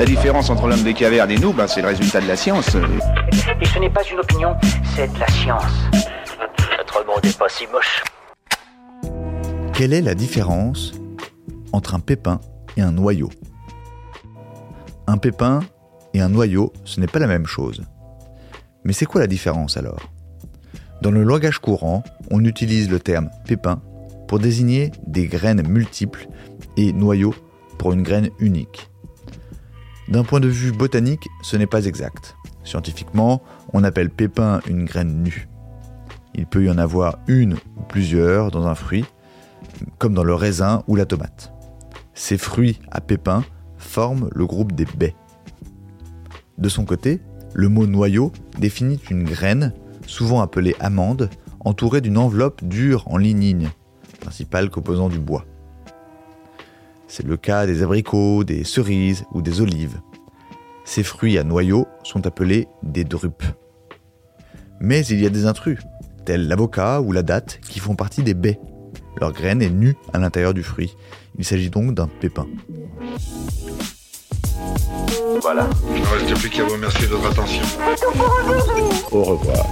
La différence entre l'homme des cavernes et nous, ben, c'est le résultat de la science. Et ce n'est pas une opinion, c'est de la science. Notre monde n'est pas si moche. Quelle est la différence entre un pépin et un noyau? Un pépin et un noyau, ce n'est pas la même chose. Mais c'est quoi la différence alors? Dans le langage courant, on utilise le terme pépin pour désigner des graines multiples et noyau pour une graine unique. D'un point de vue botanique, ce n'est pas exact. Scientifiquement, on appelle pépin une graine nue. Il peut y en avoir une ou plusieurs dans un fruit, comme dans le raisin ou la tomate. Ces fruits à pépins forment le groupe des baies. De son côté, le mot noyau définit une graine, souvent appelée amande, entourée d'une enveloppe dure en lignine, principal composant du bois. C'est le cas des abricots, des cerises ou des olives. Ces fruits à noyau sont appelés des drupes. Mais il y a des intrus, tels l'avocat ou la date, qui font partie des baies. Leur graine est nue à l'intérieur du fruit. Il s'agit donc d'un pépin. Voilà. Il ne reste plus qu'à vous remercier de votre attention. Au revoir.